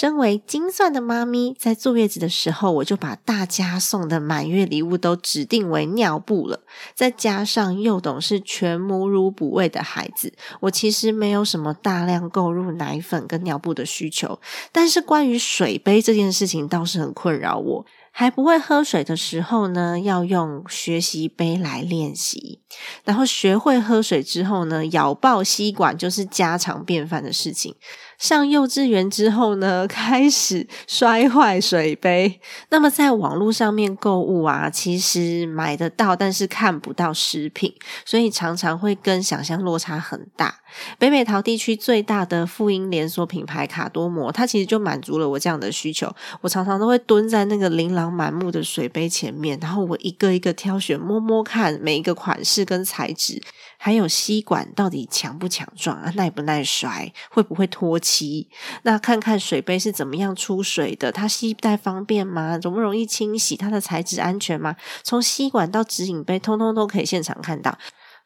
身为精算的妈咪，在坐月子的时候，我就把大家送的满月礼物都指定为尿布了。再加上幼懂是全母乳哺喂的孩子，我其实没有什么大量购入奶粉跟尿布的需求。但是关于水杯这件事情，倒是很困扰我。还不会喝水的时候呢，要用学习杯来练习。然后学会喝水之后呢，咬爆吸管就是家常便饭的事情。上幼稚园之后呢，开始摔坏水杯。那么在网络上面购物啊，其实买得到，但是看不到食品，所以常常会跟想象落差很大。北美桃地区最大的妇婴连锁品牌卡多摩，它其实就满足了我这样的需求。我常常都会蹲在那个琳琅满目的水杯前面，然后我一个一个挑选，摸摸看每一个款式跟材质。还有吸管到底强不强壮啊？耐不耐摔？会不会脱漆？那看看水杯是怎么样出水的？它吸带方便吗？容不容易清洗？它的材质安全吗？从吸管到直饮杯，通通都可以现场看到。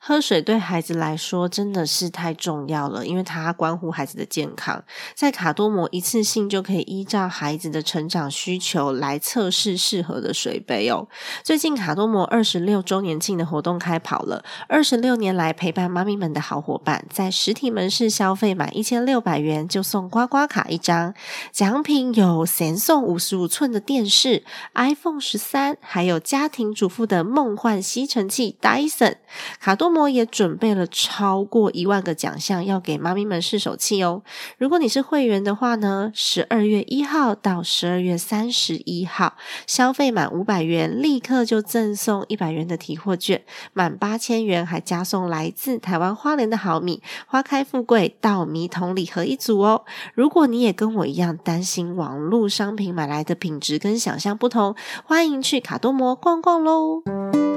喝水对孩子来说真的是太重要了，因为它关乎孩子的健康。在卡多摩一次性就可以依照孩子的成长需求来测试适合的水杯哦。最近卡多摩二十六周年庆的活动开跑了，二十六年来陪伴妈咪们的好伙伴，在实体门市消费满一千六百元就送刮刮卡一张，奖品有神送五十五寸的电视、iPhone 十三，还有家庭主妇的梦幻吸尘器 Dyson。卡多。摩也准备了超过一万个奖项要给妈咪们试手气哦。如果你是会员的话呢，十二月一号到十二月三十一号，消费满五百元立刻就赠送一百元的提货券，满八千元还加送来自台湾花莲的好米花开富贵稻米桶礼盒一组哦。如果你也跟我一样担心网络商品买来的品质跟想象不同，欢迎去卡多摩逛逛喽。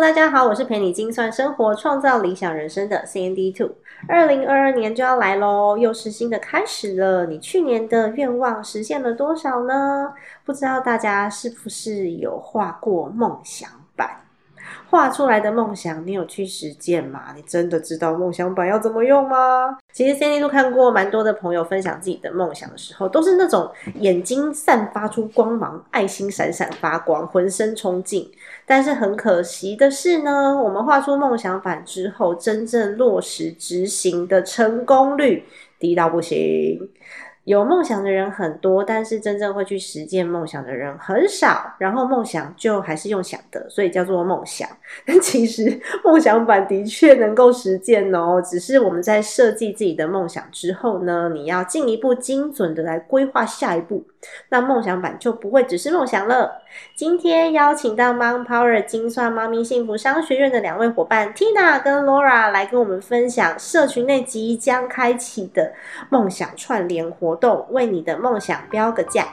大家好，我是陪你精算生活、创造理想人生的 C N D Two。二零二二年就要来喽，又是新的开始了。你去年的愿望实现了多少呢？不知道大家是不是有画过梦想版？画出来的梦想，你有去实践吗？你真的知道梦想板要怎么用吗？其实 Cindy 都看过蛮多的朋友分享自己的梦想的时候，都是那种眼睛散发出光芒，爱心闪闪发光，浑身冲劲。但是很可惜的是呢，我们画出梦想板之后，真正落实执行的成功率低到不行。有梦想的人很多，但是真正会去实践梦想的人很少。然后梦想就还是用想的，所以叫做梦想。但其实梦想版的确能够实践哦，只是我们在设计自己的梦想之后呢，你要进一步精准的来规划下一步。那梦想版就不会只是梦想了。今天邀请到 Mom Power 精算猫咪幸福商学院的两位伙伴 Tina 跟 Laura 来跟我们分享社群内即将开启的梦想串联活动，为你的梦想标个价。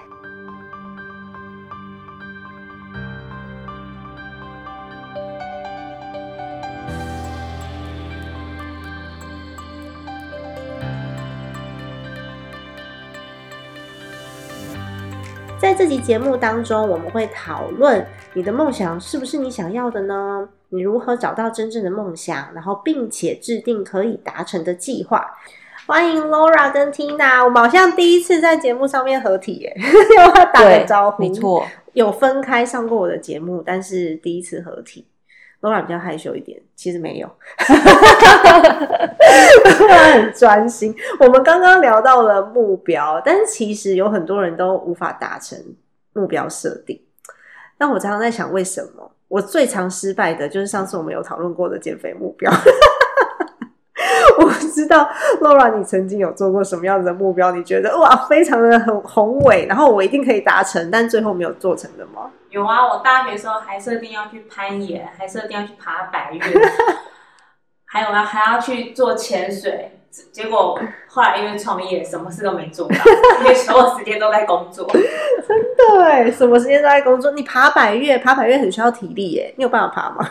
在这集节目当中，我们会讨论你的梦想是不是你想要的呢？你如何找到真正的梦想，然后并且制定可以达成的计划？欢迎 Laura 跟 Tina，我们好像第一次在节目上面合体耶，要打个招呼。没错，有分开上过我的节目，但是第一次合体。Laura 比较害羞一点，其实没有，很专心。我们刚刚聊到了目标，但是其实有很多人都无法达成目标设定。那我常常在想，为什么？我最常失败的就是上次我们有讨论过的减肥目标。我不知道 Laura，你曾经有做过什么样子的目标？你觉得哇，非常的很宏伟，然后我一定可以达成，但最后没有做成的吗？有啊，我大学的时候还设定要去攀岩，还设定要去爬百越，还有啊，还要去做潜水。结果后来因为创业，什么事都没做到，因为所有时间都在工作。真的哎，什么时间都在工作？你爬百越，爬百越很需要体力耶，你有办法爬吗？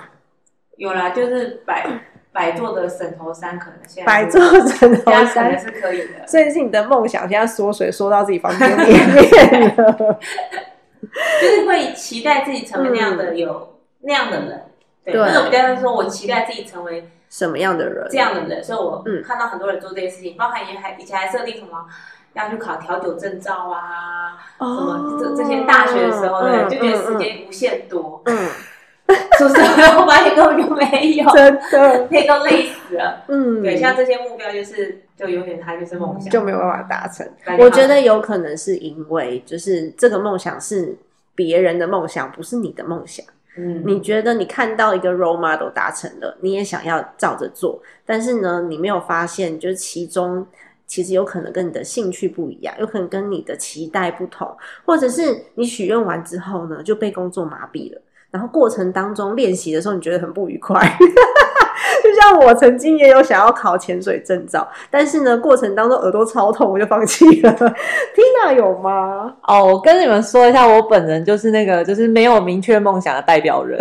有啦，就是百百座的枕头山，可能现在百座枕头山能是可以的。所以是你的梦想，现在缩水缩到自己房间里 面了。就是会期待自己成为那样的有、那样的人，对，对。那种比较是说我期待自己成为什么样的人？这样的人，所以我嗯。看到很多人做这些事情，包含以前还以前还设定什么要去考调酒证照啊，什么这这些大学的时候，就觉得时间无限多，嗯，出社会后发现根本就没有，真的，累都累死了。嗯，对，像这些目标就是就有点，他就是梦想，就没有办法达成。我觉得有可能是因为，就是这个梦想是别人的梦想，不是你的梦想。嗯，你觉得你看到一个 role model 达成了，你也想要照着做，但是呢，你没有发现，就是其中其实有可能跟你的兴趣不一样，有可能跟你的期待不同，或者是你许愿完之后呢，就被工作麻痹了，然后过程当中练习的时候，你觉得很不愉快。就像我曾经也有想要考潜水证照，但是呢，过程当中耳朵超痛，我就放弃了。Tina 有吗？哦，我跟你们说一下，我本人就是那个就是没有明确梦想的代表人，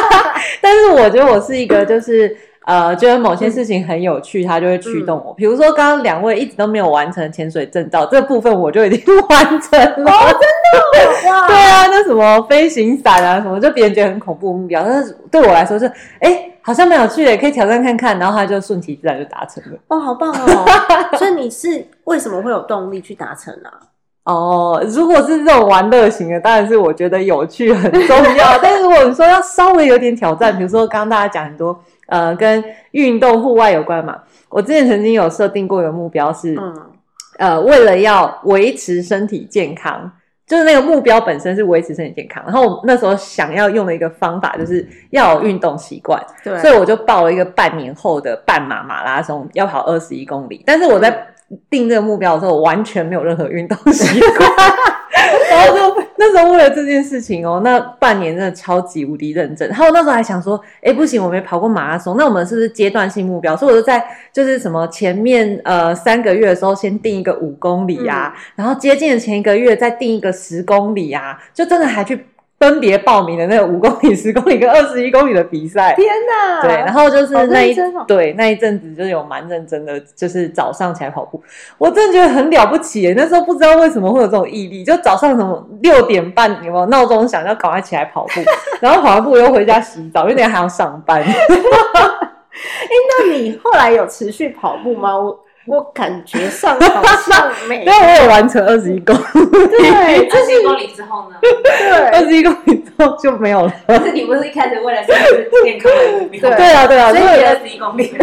但是我觉得我是一个就是呃，觉得某些事情很有趣，它就会驱动我。比如说刚刚两位一直都没有完成潜水证照这部分，我就已经完成了。真的 哇对啊，那什么飞行伞啊什么，就别人觉得很恐怖目标，但是对我来说是哎。好像蛮有趣的，可以挑战看看，然后他就顺其自然就达成了。哦，好棒哦！所以你是为什么会有动力去达成啊？哦，如果是这种玩乐型的，当然是我觉得有趣很重要。但是如果你说要稍微有点挑战，比如说刚刚大家讲很多呃跟运动户外有关嘛，我之前曾经有设定过一个目标是，嗯。呃，为了要维持身体健康。就是那个目标本身是维持身体健康，然后我那时候想要用的一个方法就是要有运动习惯，对，所以我就报了一个半年后的半马马拉松，要跑二十一公里。但是我在定这个目标的时候，我完全没有任何运动 习惯，然后就那时候为了这件事情哦，那半年真的超级无敌认真。然后那时候还想说，哎，不行，我没跑过马拉松，那我们是不是阶段性目标？所以我就在就是什么前面呃三个月的时候，先定一个五公里啊，然后接近的前一个月再定一个十公里啊，就真的还去。分别报名的那个五公里、十公里跟二十一公里的比赛，天哪！对，然后就是那一、对那一阵子就是有蛮认真的，就是早上起来跑步，我真的觉得很了不起耶。那时候不知道为什么会有这种毅力，就早上什么六点半有没有闹钟响要赶快起来跑步，然后跑完步又回家洗澡，因为等一下还要上班。哎那你后来有持续跑步吗？我我感觉上好像没。因为我有完成二十一公里，对 二十一公里之后呢？对，二十一公里之后就没有了。可是你不是一开始为了健康的目标，对对啊，对啊，所以你二十一公里，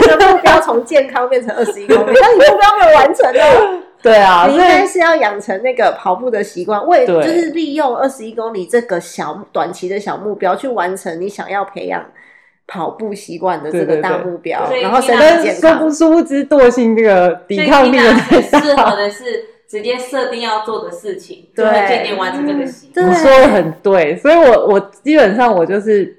这个目标从健康变成二十一公里，但你目标没有完成哦。对啊，你应该是要养成那个跑步的习惯，为对。就是利用二十一公里这个小短期的小目标去完成你想要培养跑步习惯的这个大目标，然后身你体健康不。殊不知惰性这个抵抗力的很适合的是直接设定要做的事情，就对会渐渐完成这个习对惯。你说的很对，所以我我基本上我就是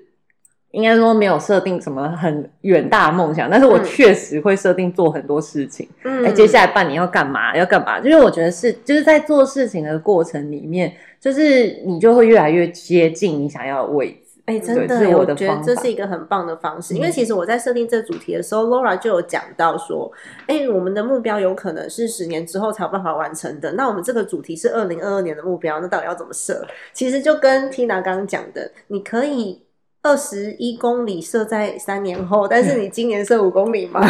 应该说没有设定什么很远大的梦想，但是我嗯确实会设定做很多事情。嗯哎、接下来半年要干嘛？要干嘛？就是我觉得是就是在做事情的过程里面，就是你就会越来越接近你想要的位置。哎、真的我觉得这是一个很棒的方式。因为嗯其实我在设定这主题的时候，Laura 就有讲到说，哎、我们的目标有可能是十年之后才有办法完成的。那我们这个主题是二零二二年的目标，那到底要怎么设？其实就跟 Tina 刚刚讲的，你可以二十一公里设在三年后，但是你今年设五公里吗？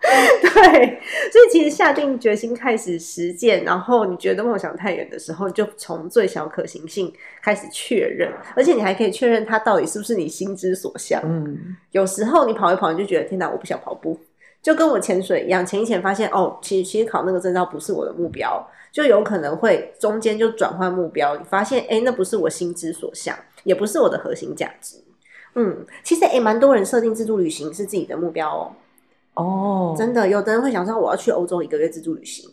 对，所以其实下定决心开始实践，然后你觉得梦想太远的时候，你就从最小可行性开始确认，而且你还可以确认它到底是不是你心之所向。嗯，有时候你跑一跑，你就觉得天哪，我不想跑步，就跟我潜水一样，潜一潜发现哦，其实其实考那个证照不是我的目标，就有可能会中间就转换目标，你发现哎，那不是我心之所向。也不是我的核心价值。嗯，其实也蛮多人设定自助旅行是自己的目标哦。哦，真的，有的人会想说我要去欧洲一个月自助旅行，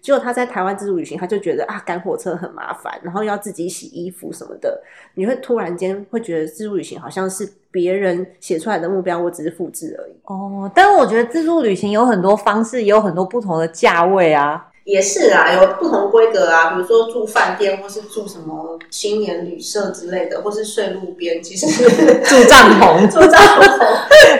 结果他在台湾自助旅行，他就觉得啊赶火车很麻烦，然后要自己洗衣服什么的，你会突然间会觉得自助旅行好像是别人写出来的目标，我只是复制而已。哦，但是我觉得自助旅行有很多方式，也有很多不同的价位啊。也是啊，有不同规格啊，比如说住饭店，或是住什么青年旅社之类的，或是睡路边，其实 住帐篷，住帐篷，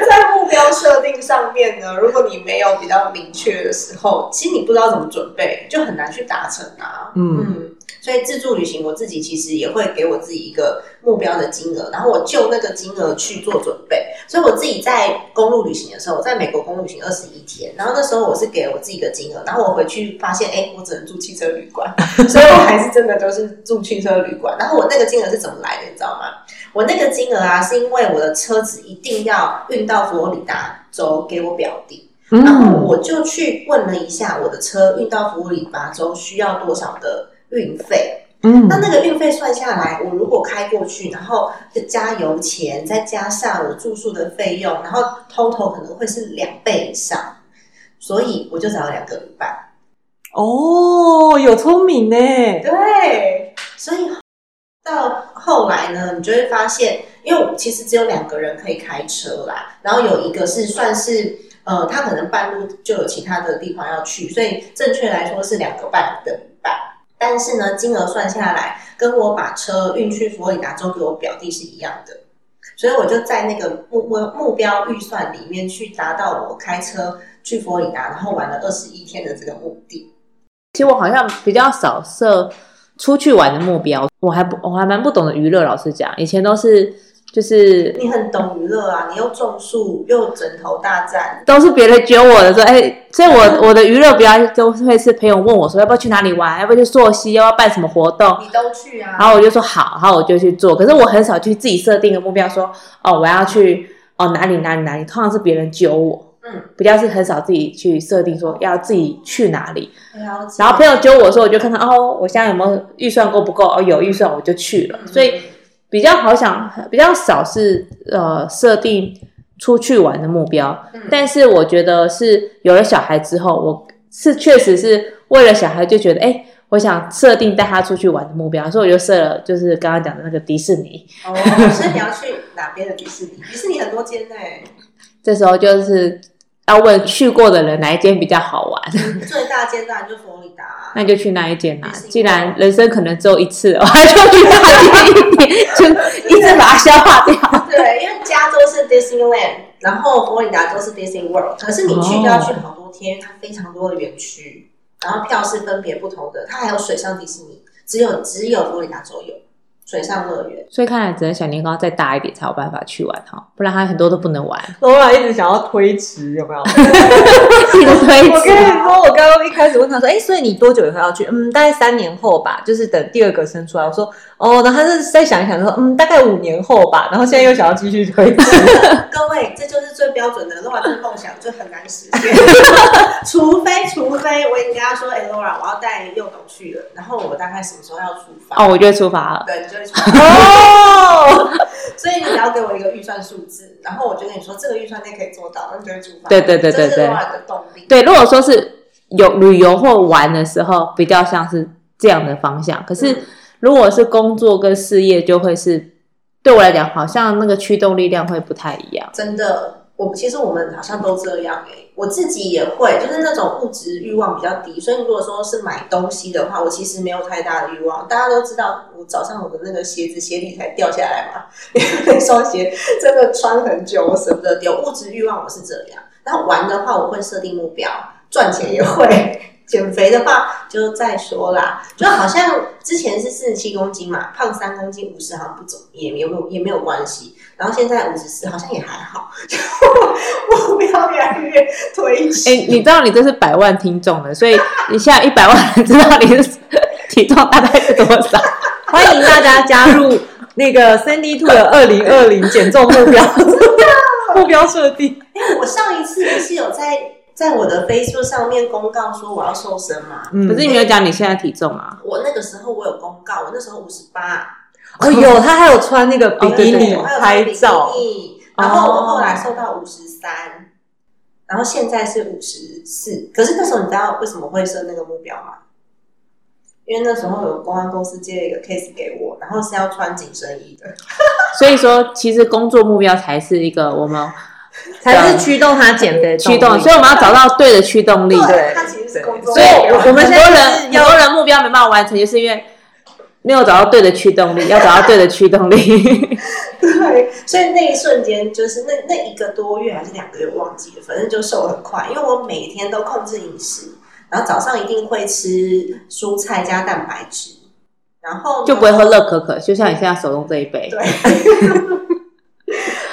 在目标设定上面呢，如果你没有比较明确的时候，其实你不知道怎么准备，就很难去达成啊。嗯。嗯，所以自助旅行我自己其实也会给我自己一个目标的金额，然后我就那个金额去做准备。所以我自己在公路旅行的时候，我在美国公路旅行二十一天，然后那时候我是给我自己一个金额，然后我回去发现，哎，我只能住汽车旅馆，所以我还是真的都是住汽车旅馆。然后我那个金额是怎么来的，你知道吗？我那个金额啊，是因为我的车子一定要运到佛罗里达州给我表弟。然后我就去问了一下，我的车运到佛罗里达州需要多少的运费？嗯那那个运费算下来，我如果开过去，然后加油钱，再加上我住宿的费用，然后 total 可能会是两倍以上，所以我就找了两个旅伴。哦，有聪明呢。对，所以到后来呢，你就会发现，因为其实只有两个人可以开车啦，然后有一个是算是呃，他可能半路就有其他的地方要去，所以正确来说是两个半的旅伴。但是呢，金额算下来，跟我把车运去佛罗里达州给我表弟是一样的，所以我就在那个目目目标预算里面去达到我开车去佛罗里达，然后玩了二十一天的这个目的。其实我好像比较少设出去玩的目标，我还我还蛮不懂的娱乐。老实讲，以前都是就是你很懂娱乐啊，你又种树又枕头大战，都是别人揪我的说，哎，所以我我的娱乐比较都会是朋友问我说要不要去哪里玩，要不要去溯溪，要不要办什么活动，你都去啊。然后我就说好，然后我就去做。可是我很少去自己设定个目标说，哦，我要去哦哪里哪里哪里，通常是别人揪我，嗯，比较是很少自己去设定说要自己去哪里。然后朋友揪我的时候，我就看看哦，我现在有没有预算够不够？哦，有预算我就去了。所以比较好想，比较少是呃设定出去玩的目标。嗯但是我觉得是有了小孩之后，我是确实是为了小孩就觉得，哎，我想设定带他出去玩的目标，所以我就设了就是刚刚讲的那个迪士尼。哦，所以你要去哪边的迪士尼？迪士尼很多间呢、这时候就是要问去过的人哪一间比较好玩，最大间当然就佛罗里达、啊。那就去那一间啦既然人生可能只有一次，我还就去大间一点，就 一直把它消化掉。对，因为加州是 Disneyland，然后佛罗里达州是 Disney World，可是你去就要去好多天，因为它非常多的园区，然后票是分别不同的，它还有水上迪士尼，只有只有佛罗里达州有水上乐园。所以看来只能小年糕再大一点才有办法去玩哈，不然他很多都不能玩。Laura 一直想要推迟，有没有？我跟你。说，我刚刚一开始问他说：“哎，所以你多久以后要去？”嗯，大概三年后吧，就是等第二个生出来。我说：“哦。”然后他是再想一想，说：“嗯，大概五年后吧。”然后现在又想要继续推迟。各位，这就是最标准的 Laura 这个梦想就很难实现，除非除非我已经跟他说，哎、r a 我要带幼董去了，然后我大概什么时候要出发？哦，我就会出发了。对，你就会出发。哦，所以你只要给我一个预算数字，然后我就跟你说这个预算内可以做到，那你就会出发。对对对对这是对 Laura 的动力。对，如果说是有旅游或玩的时候，比较像是这样的方向。可是嗯如果是工作跟事业，就会是对我来讲，好像那个驱动力量会不太一样。真的，我其实我们好像都这样哎、我自己也会，就是那种物质欲望比较低，所以如果说是买东西的话，我其实没有太大的欲望。大家都知道，我早上我的那个鞋子鞋底才掉下来嘛，因 为那双鞋真的穿很久，我舍不得丢。物质欲望我是这样，然后玩的话我会设定目标，赚钱也会。减肥的话就再说啦，就好像之前是四十七公斤嘛，胖三公斤，五十好像不走也也没有也没有关系。然后现在五十四好像也还好，就 目标越来越推迟。哎，你知道你这是百万听众的，所以你现在一百万人知道你的体重大概是多少。欢迎大家加入那个 Sandy Two 的二零二零减重目标目标设定。哎，我上一次不是有在在我的 Facebook 上面公告说我要瘦身嘛？嗯可是你没有讲你现在体重啊？我那个时候我有公告，我那时候五十八，哦，有他还有穿那个比基尼哦对对对我还有拍照，比基尼然后我后来瘦到五十三，然后现在是五十四。可是那时候你知道为什么会设那个目标吗？因为那时候有公安公司接了一个 case 给我，然后是要穿紧身衣的，所以说，其实工作目标才是一个我们才是驱动他减肥的驱动，力所以我们要找到对的驱动力。对他其实是工作所以。我们很多现在人很多人目标没办法完成，就是因为没有找到对的驱动力，要找到对的驱动力。对，所以那一瞬间就是那那一个多月还是两个月忘记了，反正就瘦很快，因为我每天都控制饮食，然后早上一定会吃蔬菜加蛋白质，然后就不会喝热可可，就像你现在手中这一杯。对。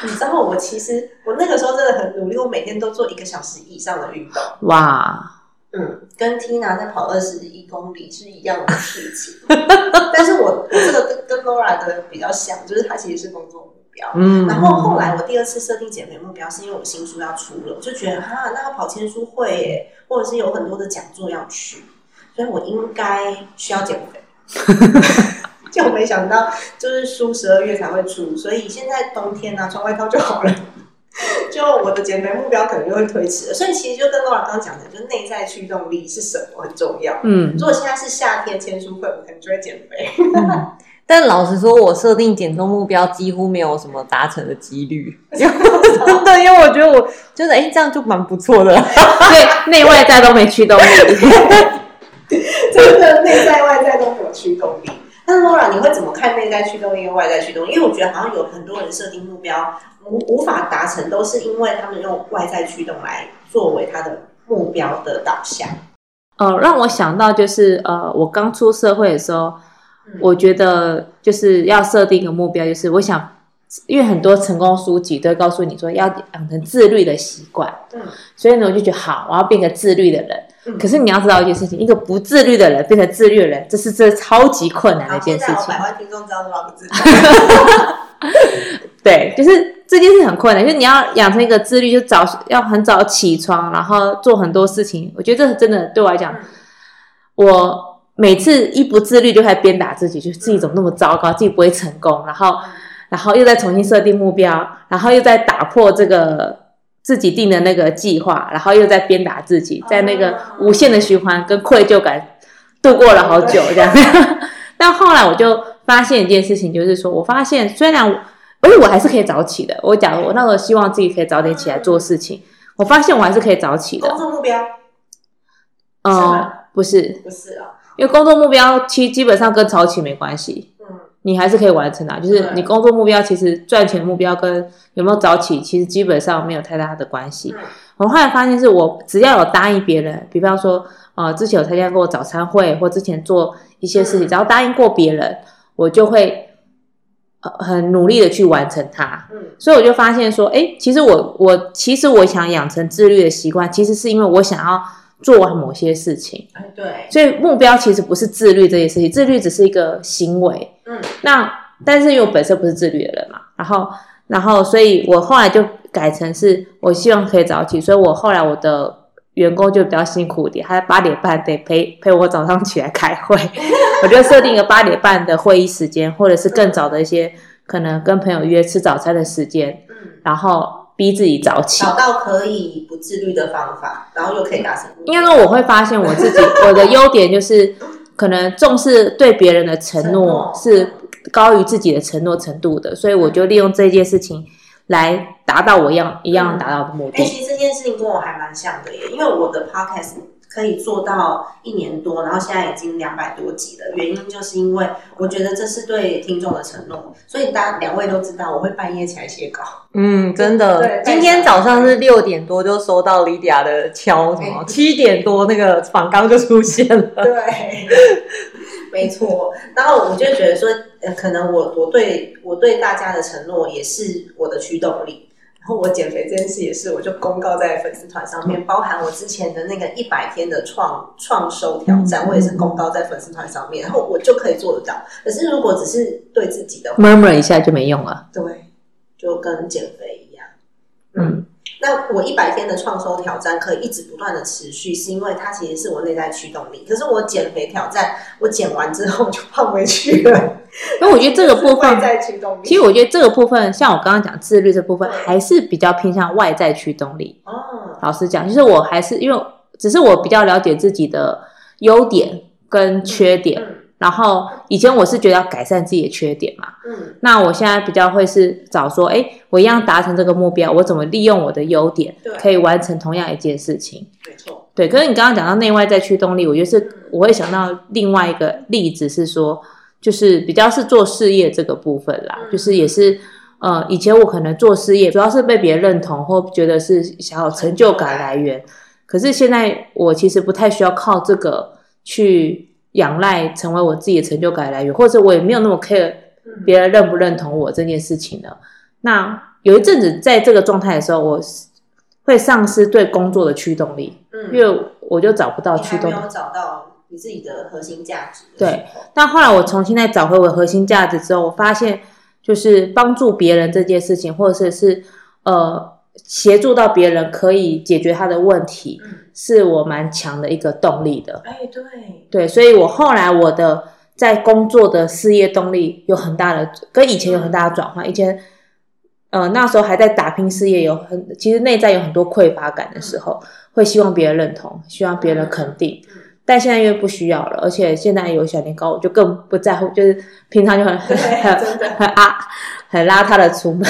你知道我其实我那个时候真的很努力，我每天都做一个小时以上的运动，哇，嗯，跟 Tina 在跑二十一公里是一样的事情。但是我我这个跟跟 Laura 的比较像，就是她其实是工作目标。嗯然后后来我第二次设定减肥目标，是因为我新书要出了，我就觉得哈，那个跑签书会耶，或者是有很多的讲座要去，所以我应该需要减肥。就没想到，就是书十二月才会出，所以现在冬天呢、穿外套就好了。就我的减肥目标可能就会推迟了，所以其实就跟 Laura 刚刚讲的，就是内在驱动力是什么很重要。嗯如果现在是夏天签书会，我可能就会减肥。但老实说，我设定减重目标几乎没有什么达成的几率，因为 真的，因为我觉得我就是哎、这样就蛮不错的。对，内外在都没驱动力。真的内在外在都没有驱动力。那 Laura，你会怎么看内在驱动力跟外在驱动力？因为我觉得好像有很多人设定目标无无法达成，都是因为他们用外在驱动来作为他的目标的导向。呃，让我想到就是呃，我刚出社会的时候，嗯我觉得就是要设定一个目标，就是我想，因为很多成功书籍都告诉你说要养成自律的习惯，嗯所以呢，我就觉得好，我要变个自律的人。嗯可是你要知道一件事情，一个不自律的人变成自律的人，这是这超级困难的，一件事情百。万听众知道。对，就是这件事很困难，就是你要养成一个自律，就早要很早起床，然后做很多事情。我觉得这真的对我来讲，嗯我每次一不自律就开始鞭打自己，就是自己怎么那么糟糕，自己不会成功，然后然后又再重新设定目标，然后又再打破这个自己定的那个计划，然后又在鞭打自己，在那个无限的循环跟愧疚感度过了好久这样。但后来我就发现一件事情，就是说我发现虽然我而且我还是可以早起的。我假如我那时候希望自己可以早点起来做事情，我发现我还是可以早起的工。作目标嗯、不是，不是啊，因为工作目标其实基本上跟早起没关系，嗯你还是可以完成的。就是你工作目标其实赚钱目标跟有没有早起，其实基本上没有太大的关系。嗯我后来发现是我只要有答应别人，比方说呃之前有参加过早餐会，或之前做一些事情，嗯只要答应过别人，我就会呃很努力的去完成它。嗯所以我就发现说，哎，其实我我其实我想养成自律的习惯，其实是因为我想要做完某些事情。哎对，所以目标其实不是自律这些事情，自律只是一个行为。嗯那但是因为我本身不是自律的人嘛，然后然后所以我后来就改成是我希望可以早起，所以我后来我的员工就比较辛苦一点，他八点半得陪陪我早上起来开会，我就设定一个八点半的会议时间，或者是更早的一些可能跟朋友约吃早餐的时间，嗯，然后逼自己早起。找到可以不自律的方法，然后又可以达成。应该说我会发现我自己我的优点就是可能重视对别人的承承诺。诺是高于自己的承诺程度的，所以我就利用这件事情来达到我一样一样达到的目哎、的。其实这件事情跟我还蛮像的耶，因为我的 podcast 可以做到一年多，然后现在已经两百多集了。原因就是因为我觉得这是对听众的承诺，所以大家两位都知道，我会半夜起来写稿。嗯，真的对，今天早上是六点多就收到 Lydia 的敲，什么七点多那个访纲就出现了。对，没错。然后我就觉得说，呃，可能我我对我对大家的承诺也是我的驱动力。然后我减肥这件事也是，我就公告在粉丝团上面，包含我之前的那个一百天的创创收挑战，我也是公告在粉丝团上面，然后我就可以做得到。可是如果只是对自己的话，murmur 一下就没用了。对，就跟减肥一样。嗯，那我一百天的创收挑战可以一直不断的持续，是因为它其实是我内在驱动力。可是我减肥挑战，我减完之后 就胖回去了。那我觉得这个部分外在驱动力。其实我觉得这个部分，像我刚刚讲自律这部分，还是比较偏向外在驱动力。哦，老实讲，就是我还是因为只是我比较了解自己的优点跟缺点，嗯然后以前我是觉得要改善自己的缺点嘛，嗯。那我现在比较会是找说，哎，我一样达成这个目标，我怎么利用我的优点对，可以完成同样一件事情。没错，对，可是你刚刚讲到内外在驱动力，我觉得是我会想到另外一个例子是说，就是比较是做事业这个部分啦，嗯。就是也是呃，以前我可能做事业主要是被别人认同或觉得是想要成就感来源，可是现在我其实不太需要靠这个去仰赖成为我自己的成就感来源，或者我也没有那么 care 嗯别人认不认同我这件事情了。那有一阵子在这个状态的时候，我会丧失对工作的驱动力。嗯因为我就找不到你驱动没有找到你自己的核心价值的对，但后来我重新再找回我的核心价值之后，我发现就是帮助别人这件事情，或者是是呃协助到别人可以解决他的问题，嗯，是我蛮强的一个动力的。哎，对，对，所以我后来我的在工作的事业动力有很大的跟以前有很大的转换。以前呃那时候还在打拼事业，有很其实内在有很多匮乏感的时候，会希望别人认同，希望别人肯定。嗯但现在因为不需要了，而且现在有小年糕，我就更不在乎，就是平常就很很很很啊很邋遢的出门。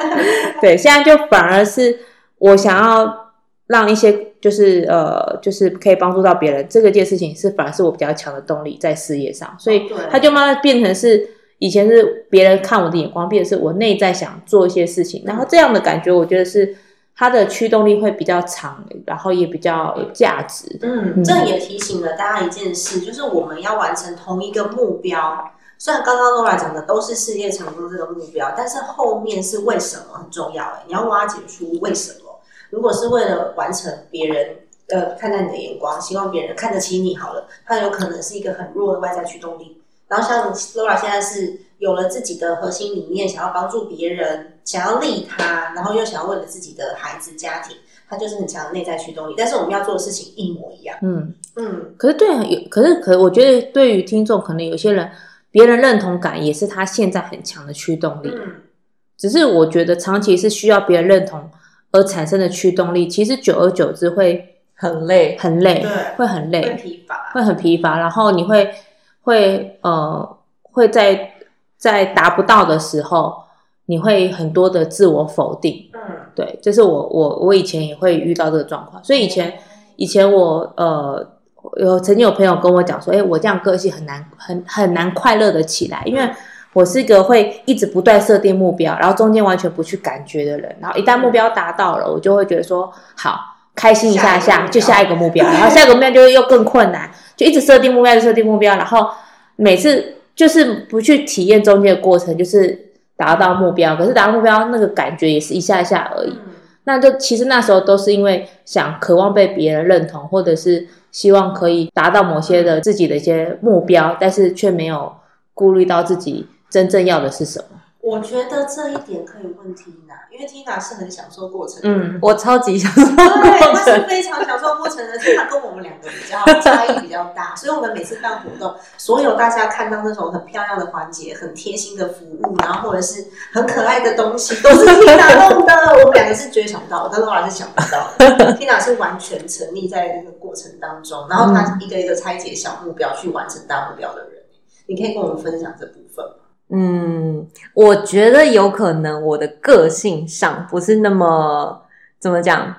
对，现在就反而是我想要让一些就是呃就是可以帮助到别人这个件事情，是反而是我比较强的动力在事业上，所以对。它就慢慢变成是以前是别人看我的眼光，变成是我内在想做一些事情，然后这样的感觉，我觉得是它的驱动力会比较长，然后也比较有价值。嗯，这也提醒了大家一件事，就是我们要完成同一个目标。虽然刚刚 Laura 讲的都是事业成功这个目标，但是后面是为什么很重要哎，你要挖掘出为什么。如果是为了完成别人呃看待你的眼光，希望别人看得起你好了，它有可能是一个很弱的外在驱动力。然后像 Laura 现在是有了自己的核心理念，想要帮助别人，想要利他，然后又想要为了自己的孩子家庭，他就是很强的内在驱动力。但是我们要做的事情一模一样。嗯，嗯，可是对啊，有可是可我觉得对于听众，可能有些人别人认同感也是他现在很强的驱动力。嗯，只是我觉得长期是需要别人认同而产生的驱动力，其实久而久之会很累，很累，对会很会累，疲乏。会很疲乏，然后你会会呃会在在达不到的时候，你会很多的自我否定。嗯。对，这是我我我以前也会遇到这个状况，所以以前以前我呃有曾经有朋友跟我讲说，哎，我这样个性很难很很难快乐的起来，因为我是一个会一直不断设定目标，然后中间完全不去感觉的人，然后一旦目标达到了，我就会觉得说好开心一下下，就下一个目标，然后下一个目标就又更困难，就一直设定目标，就设定目标，然后每次就是不去体验中间的过程，就是达到目标，可是达到目标那个感觉也是一下下而已。嗯那就其实那时候都是因为想渴望被别人认同，或者是希望可以达到某些的自己的一些目标，但是却没有顾虑到自己真正要的是什么。我觉得这一点可以问 Tina，因为 Tina 是很享受过程的。嗯，我超级享受对，他过程。是非常享受过程的，Tina 跟我们两个比较差异比较大，所以我们每次办活动，所有大家看到那种很漂亮的环节、很贴心的服务，然后或者是很可爱的东西，都是 Tina 弄的。我们两个是绝对想不到，但 Laura 是想不到的。Tina 是完全沉溺在这个过程当中，然后她一个一个拆解小目标去完成大目标的人。你可以跟我们分享这部分吗？嗯，我觉得有可能我的个性上不是那么怎么讲，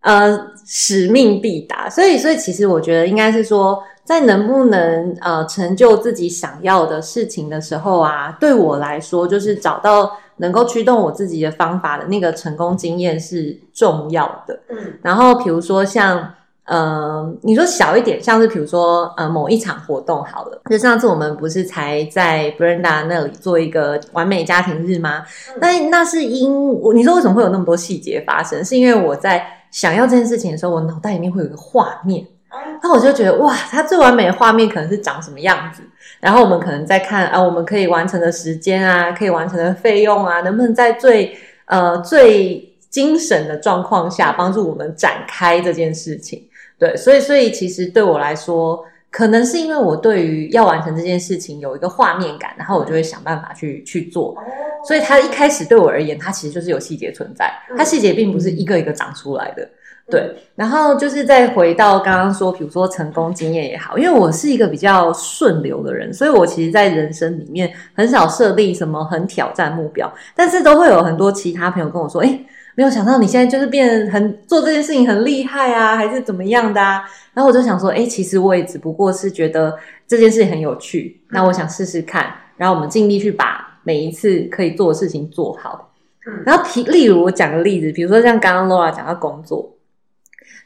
呃，使命必达，所以，所以其实我觉得应该是说，在能不能呃成就自己想要的事情的时候啊，对我来说，就是找到能够驱动我自己的方法的那个成功经验是重要的。嗯然后比如说像呃，你说小一点，像是比如说呃某一场活动好了，就上次我们不是才在 Brenda 那里做一个完美家庭日吗？嗯那那是因我你说为什么会有那么多细节发生？是因为我在想要这件事情的时候，我脑袋里面会有一个画面。那我就觉得哇，它最完美的画面可能是长什么样子，然后我们可能在看啊，我们可以完成的时间啊，可以完成的费用啊，能不能在最呃最精神的状况下帮助我们展开这件事情？对，所以所以其实对我来说，可能是因为我对于要完成这件事情有一个画面感，然后我就会想办法去去做。所以它一开始对我而言，它其实就是有细节存在，它细节并不是一个一个长出来的。对，然后就是再回到刚刚说，比如说成功经验也好，因为我是一个比较顺流的人，所以我其实，在人生里面很少设立什么很挑战目标，但是都会有很多其他朋友跟我说，哎，没有想到你现在就是变很做这件事情很厉害啊，还是怎么样的啊？然后我就想说，哎，其实我也只不过是觉得这件事情很有趣，那我想试试看，然后我们尽力去把每一次可以做的事情做好。然后，例例如我讲个例子，比如说像刚刚 Laura 讲到工作。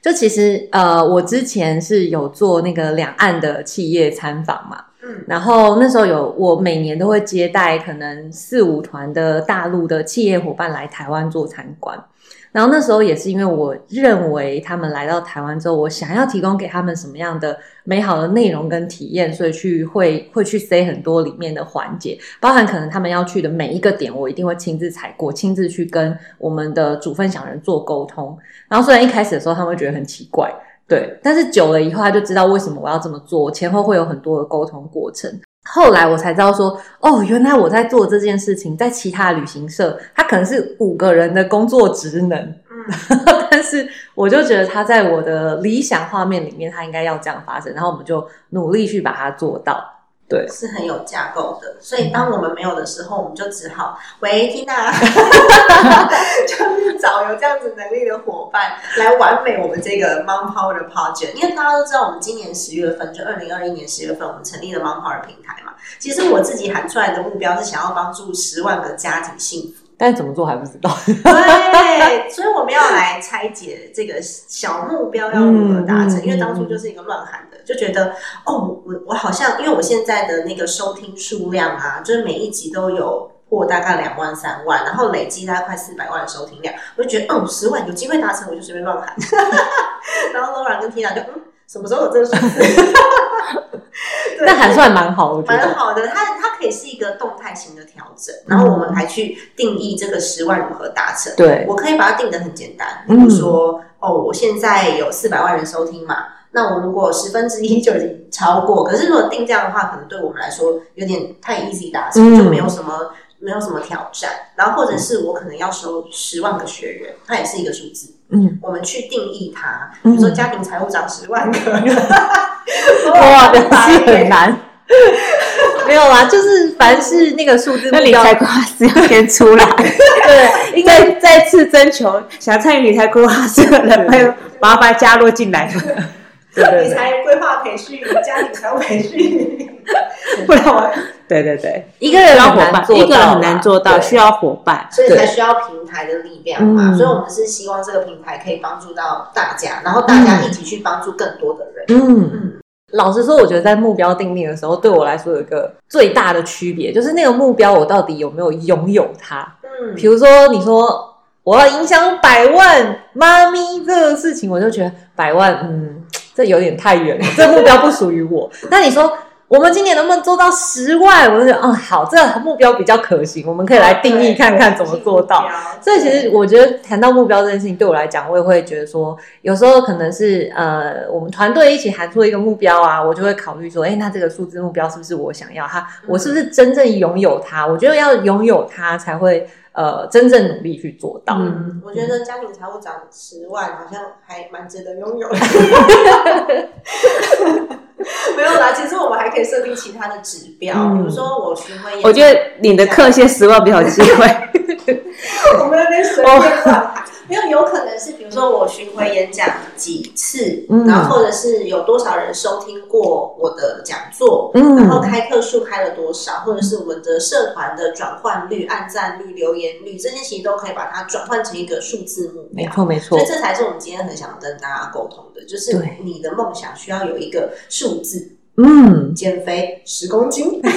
就其实，呃，我之前是有做那个两岸的企业参访嘛，然后那时候有我每年都会接待可能四五团的大陆的企业伙伴来台湾做参观。然后那时候也是因为我认为他们来到台湾之后，我想要提供给他们什么样的美好的内容跟体验，所以去会会去塞很多里面的环节，包含可能他们要去的每一个点，我一定会亲自踩过，亲自去跟我们的主分享人做沟通。然后虽然一开始的时候他们会觉得很奇怪，对，但是久了以后他就知道为什么我要这么做，前后会有很多的沟通过程。后来我才知道说，哦，原来我在做这件事情，在其他旅行社，他可能是五个人的工作职能，嗯，但是我就觉得他在我的理想画面里面，他应该要这样发生，然后我们就努力去把它做到。对，是很有架构的，所以当我们没有的时候，我们就只好喂缇娜，就是找有这样子能力的伙伴来完美我们这个 Mom Power 的 project。因为大家都知道，我们今年十月份，就二零二一年十月份，我们成立了 Mom Power 平台嘛。其实我自己喊出来的目标是想要帮助十万个家庭幸福。但怎么做还不知道。对，所以我们要来拆解这个小目标要如何达成。因为当初就是一个乱喊的，就觉得哦，我我好像因为我现在的那个收听数量啊，就是每一集都有破大概两万三万，然后累积大概快四百万的收听量，我就觉得嗯，十万有机会达成，我就随便乱喊。然后 Laura 跟 Tina 就嗯，什么时候有这个数字？那还算蛮好，我觉得蛮好的。它它可以是一个动态型的调整，然后我们还去定义这个十万如何达成。对，我可以把它定的很简单，比如说哦，我现在有四百万人收听嘛，那我如果十分之一就已经超过，可是如果定这样的话，可能对我们来说有点太 easy 达成，就没有什么没有什么挑战。然后或者是我可能要收十万个学员，它也是一个数字。嗯，我们去定义它，比如说家庭财务长十万个。哇，是很难。没有啊，就是凡是那个数字，那理财规划师要先出来。对，应该再次征求想参与理财规划师的人，麻烦加入进来。理财规划培训、家庭财务培训，不然我……对对对，一个人很难做，一个人很难做到，需要伙伴，所以才需要平台的力量嘛。所以，我们是希望这个平台可以帮助到大家，然后大家一起去帮助更多的人。嗯。嗯。老实说，我觉得在目标定定的时候，对我来说有一个最大的区别，就是那个目标我到底有没有拥有它。嗯，比如说你说我要影响百万妈咪这个事情，我就觉得百万，嗯，这有点太远了，这目标不属于我。那你说？我们今年能不能做到十万？我就觉得，嗯，好，这个目标比较可行，我们可以来定义看看怎么做到。所以，其实我觉得谈到目标这件事情，对我来讲，我也会觉得说，有时候可能是呃，我们团队一起喊出一个目标啊，我就会考虑说，哎，那这个数字目标是不是我想要？它，我是不是真正拥有它？我觉得要拥有它，才会呃真正努力去做到。嗯，我觉得家庭财务长十万，好像还蛮值得拥有的。没有啦，其实我们还可以设定其他的指标，比如说我巡回我觉得你的课先十万比较有机会。我们那边随便乱喊，没有有可能是，比如说我巡回演讲几次，然后或者是有多少人收听过我的讲座，然后开课数开了多少，或者是我们的社团的转换率、按赞率、留言率，这些其实都可以把它转换成一个数字目标。没错，没错。所以这才是我们今天很想跟大家沟通的，就是你的梦想需要有一个数字。嗯，减肥十公斤。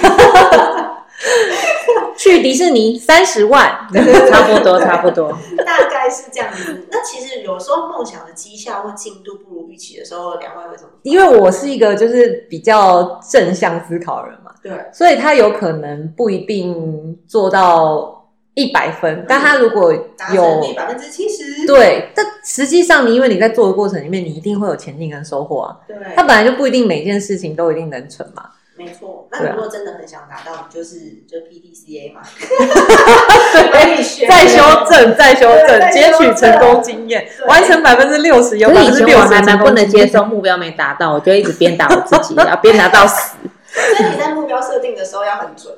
去迪士尼三十万，差不多，差不多，大概是这样子。那其实有时候梦想的绩效或进度不如预期的时候，两位会怎么？因为我是一个就是比较正向思考的人嘛，对，所以他有可能不一定做到一百分，但他如果有率百分之七十，对，但实际上你因为你在做的过程里面，你一定会有前进跟收获啊。对，他本来就不一定每件事情都一定能成嘛。没错。那你如果真的很想达到，你就是就 PDCA 嘛，对，以学再修正，再修正，再截修正取成功经验，完成百分之六十，有可百分之六是以前我还十成功蛮不能接受目标没达到，我就一直鞭打我自己，要 鞭打到死。所以你在目标设定的时候要很准，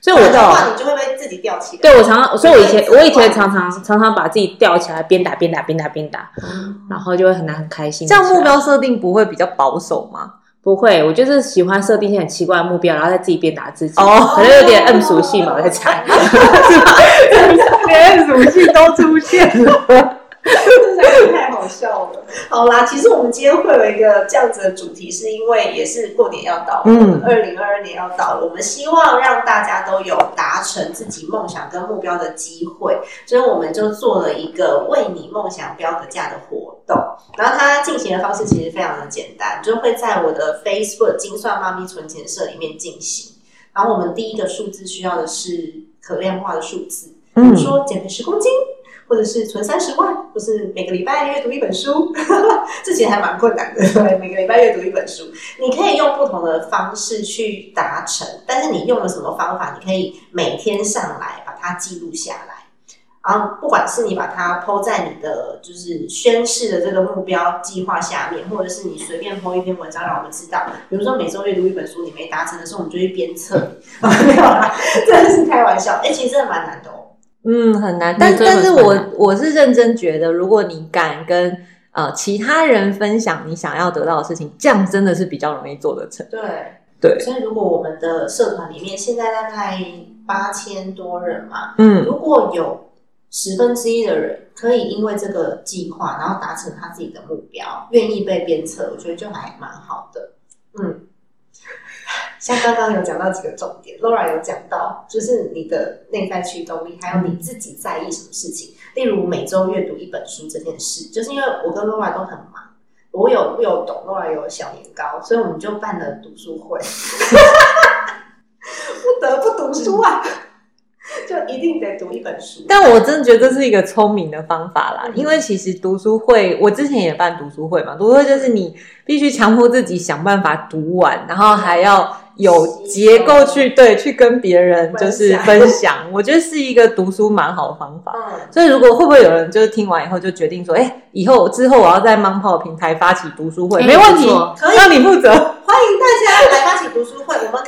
所以我的话你就会被自己吊起来。对我常常，所以我以前我以前常常常常把自己吊起来，鞭打鞭打鞭打鞭打，然后就会很难很开心。这样目标设定不会比较保守吗？不会，我就是喜欢设定一些很奇怪的目标，然后再自己鞭打自己。哦可能有点 M 属性吧，我在猜。连属性都出现了。真的好笑了。好啦，其实我们今天会有一个这样子的主题，是因为也是过年要到了，嗯二零二二年要到了，我们希望让大家都有达成自己梦想跟目标的机会，所以我们就做了一个为你梦想标个价的活动。然后它进行的方式其实非常的简单，就会在我的 Facebook 精算妈咪存钱社里面进行。然后我们第一个数字需要的是可量化的数字，比如说减肥十公斤，或者是存三十万，或是每个礼拜阅读一本书，这其实还蛮困难的，对，每个礼拜阅读一本书，你可以用不同的方式去达成，但是你用了什么方法，你可以每天上来把它记录下来。然后，不管是你把它抛在你的就是宣誓的这个目标计划下面，或者是你随便抛一篇文章让我们知道，比如说每周阅读一本书，你没达成的时候，我们就去鞭策你。没有啦，真的是开玩笑。哎、其实真的蛮难的哦。嗯，很难，但但是我我是认真觉得，如果你敢跟呃其他人分享你想要得到的事情，这样真的是比较容易做得成。对，对，所以如果我们的社团里面现在大概八千多人嘛，嗯，如果有十分之一的人可以因为这个计划，然后达成他自己的目标，愿意被鞭策，我觉得就还蛮好的。嗯，像刚刚有讲到几个重点，Laura 有讲到，就是你的内在驱动力，还有你自己在意什么事情。例如每周阅读一本书这件事，就是因为我跟 Laura 都很忙，我有我有懂，Laura 有小年糕，所以我们就办了读书会，不得不读书啊，就一定得读一本书。但我真的觉得这是一个聪明的方法啦，嗯因为其实读书会，我之前也办读书会嘛，读书会就是你必须强迫自己想办法读完，然后还要有结构去对去跟别人就是分享，我觉得是一个读书蛮好的方法。嗯，所以，如果会不会有人就是听完以后就决定说，哎，以后之后我要在 mang 炮平台发起读书会，哎没问题，可以让你负责。欢迎大家来发起读书会，我们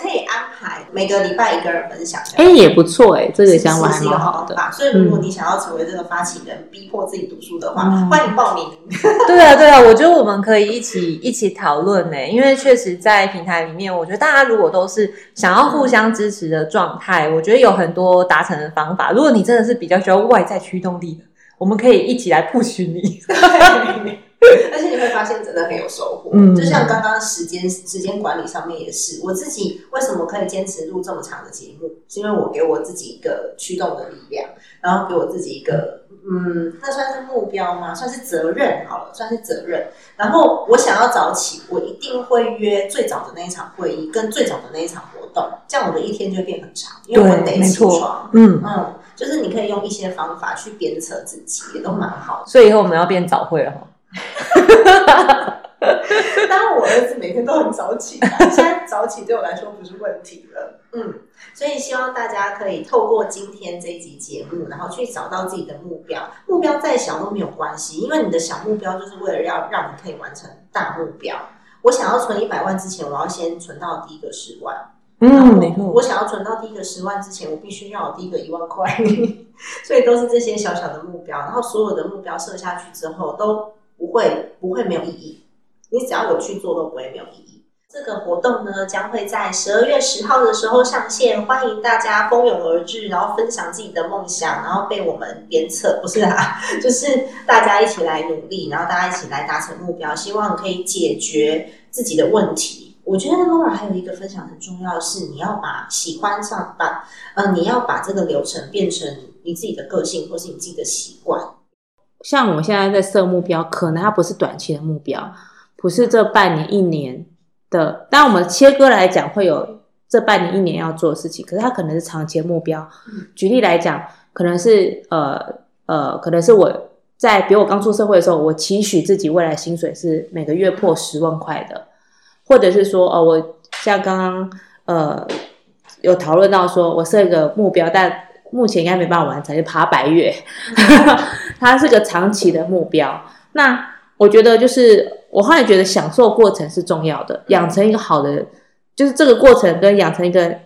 每个礼拜一个人分享。哎，也不错哎，这这个想法还蛮好的。法。所以，如果你想要成为这个发起人，逼迫自己读书的话，嗯欢迎报名。对啊，对啊，我觉得我们可以一起一起讨论呢，因为确实在平台里面，我觉得大家如果都是想要互相支持的状态，我觉得有很多达成的方法。如果你真的是比较需要外在驱动力的，我们可以一起来 push 你。而且你会发现真的很有收获。嗯就像刚刚时间时间管理上面也是，我自己为什么可以坚持录这么长的节目，是因为我给我自己一个驱动的力量，然后给我自己一个嗯，那算是目标吗？算是责任好了，算是责任。然后我想要早起，我一定会约最早的那一场会议跟最早的那一场活动，这样我的一天就会变很长，因为我得起床。嗯，嗯，就是你可以用一些方法去鞭策自己，也都蛮好的。所以以后我们要变早会了哈。当然，我儿子每天都很早起啊，现在早起对我来说不是问题了。嗯，所以希望大家可以透过今天这一集节目，然后去找到自己的目标。目标再小都没有关系，因为你的小目标就是为了要让你可以完成大目标。我想要存一百万之前，我要先存到第一个十万。嗯，没错我。想要存到第一个十万之前，我必须要有第一个一万块，所以都是这些小小的目标。然后所有的目标设下去之后，都不会不会没有意义。你只要有去做，都不会没有意义。这个活动呢，将会在十二月十号的时候上线，欢迎大家蜂拥而至，然后分享自己的梦想，然后被我们鞭策，不是啊，就是大家一起来努力，然后大家一起来达成目标，希望可以解决自己的问题。我觉得 Laura 还有一个分享很重要是，你要把喜欢上把呃，你要把这个流程变成你自己的个性，或是你自己的习惯。像我们现在在设目标，可能它不是短期的目标，不是这半年、一年的。当，我们切割来讲，会有这半年、一年要做的事情，可是它可能是长期的目标。举例来讲，可能是呃呃，可能是我在比如我刚出社会的时候，我期许自己未来薪水是每个月破十万块的，或者是说哦，我像刚刚呃有讨论到说我设一个目标，但目前应该没办法完成，就爬白月，它是个长期的目标。那我觉得就是我后来觉得享受过程是重要的，养成一个好的，就是这个过程跟养成一个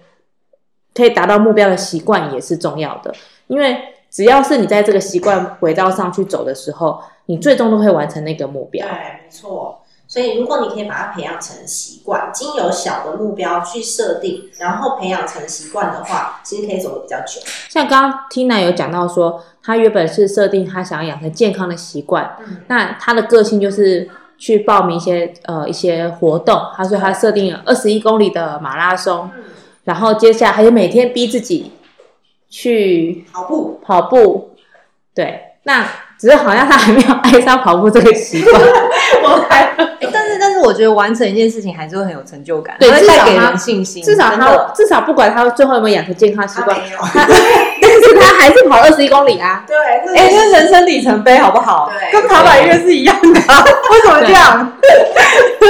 可以达到目标的习惯也是重要的，因为只要是你在这个习惯轨道上去走的时候，你最终都会完成那个目标对。，没错。所以，如果你可以把它培养成习惯，经由小的目标去设定，然后培养成习惯的话，其实可以走得比较久。像刚刚 Tina 有讲到说，她原本是设定她想要养成健康的习惯，嗯那她的个性就是去报名一些呃一些活动，她说她设定了二十一公里的马拉松，嗯，然后接下来还有每天逼自己去跑步，跑步，对，那只是好像他还没有爱上跑步这个习惯，我还但是但是我觉得完成一件事情还是会很有成就感，对它会带给至少它人信心，至少他至少不管他最后有没有养成健康习惯。但是他还是跑二十一公里啊，对，哎，这这是人生里程碑好不好？对跟爬百越是一样的，为什么这样？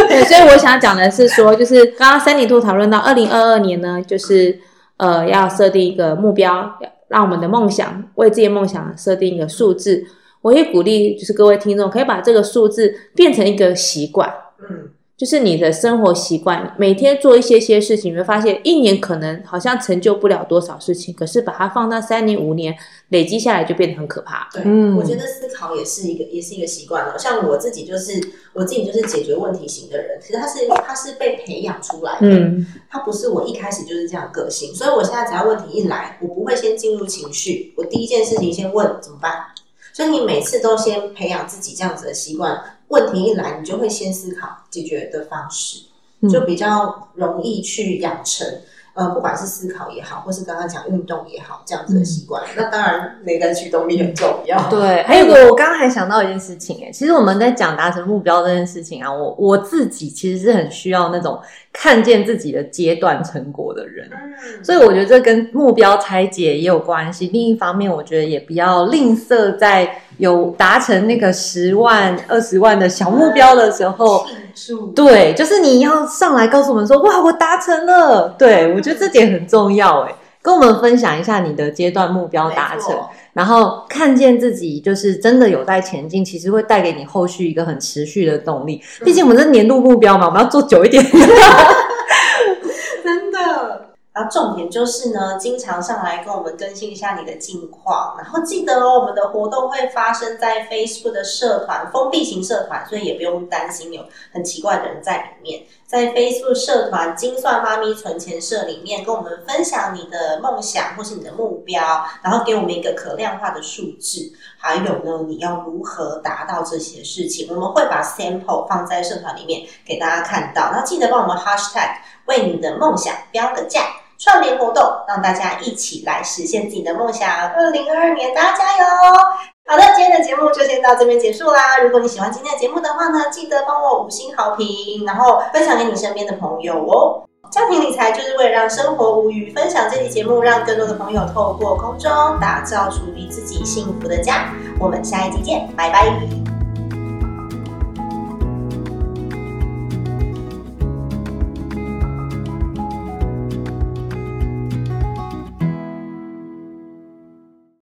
对，所以我想讲的是说，就是刚刚三里兔讨论到二零二二年呢，就是呃要设定一个目标，让我们的梦想为自己的梦想设定一个数字。我也鼓励就是各位听众可以把这个数字变成一个习惯，嗯，就是你的生活习惯，每天做一些些事情，你会发现一年可能好像成就不了多少事情，可是把它放到三年五年累积下来，就变得很可怕。对，嗯我觉得思考也是一个，也是一个习惯了。像我自己就是，我自己就是解决问题型的人，其实他是他是被培养出来的，嗯，他不是我一开始就是这样个性，所以我现在只要问题一来，我不会先进入情绪，我第一件事情先问怎么办。所以你每次都先培养自己这样子的习惯，问题一来，你就会先思考解决的方式，嗯就比较容易去养成。呃，不管是思考也好，或是刚刚讲运动也好，这样子的习惯，那当然内在驱动力很重要。对，还有个我刚刚还想到一件事情，哎，其实我们在讲达成目标这件事情啊，我我自己其实是很需要那种看见自己的阶段成果的人。嗯，所以我觉得这跟目标拆解也有关系。另一方面，我觉得也不要吝啬在有达成那个十万、二十万的小目标的时候，对，就是你要上来告诉我们说，哇，我达成了。对我觉得这点很重要，哎，跟我们分享一下你的阶段目标达成，然后看见自己就是真的有在前进，其实会带给你后续一个很持续的动力。毕竟我们是年度目标嘛，我们要做久一点。然后重点就是呢，经常上来跟我们更新一下你的近况，然后记得哦，我们的活动会发生在 Facebook 的社团，封闭型社团，所以也不用担心有很奇怪的人在里面。在 Facebook 社团“精算妈咪存钱社”里面，跟我们分享你的梦想或是你的目标，然后给我们一个可量化的数字，还有呢，你要如何达到这些事情，我们会把 sample 放在社团里面给大家看到，然后记得帮我们 hashtag 为你的梦想标个价。串联活动，让大家一起来实现自己的梦想。二零二二年，大家加油！好的，今天的节目就先到这边结束啦。如果你喜欢今天的节目的话呢，记得帮我五星好评，然后分享给你身边的朋友哦。家庭理财就是为了让生活无虞，分享这期节目，让更多的朋友透过空中打造属于自己幸福的家。我们下一集见，拜拜。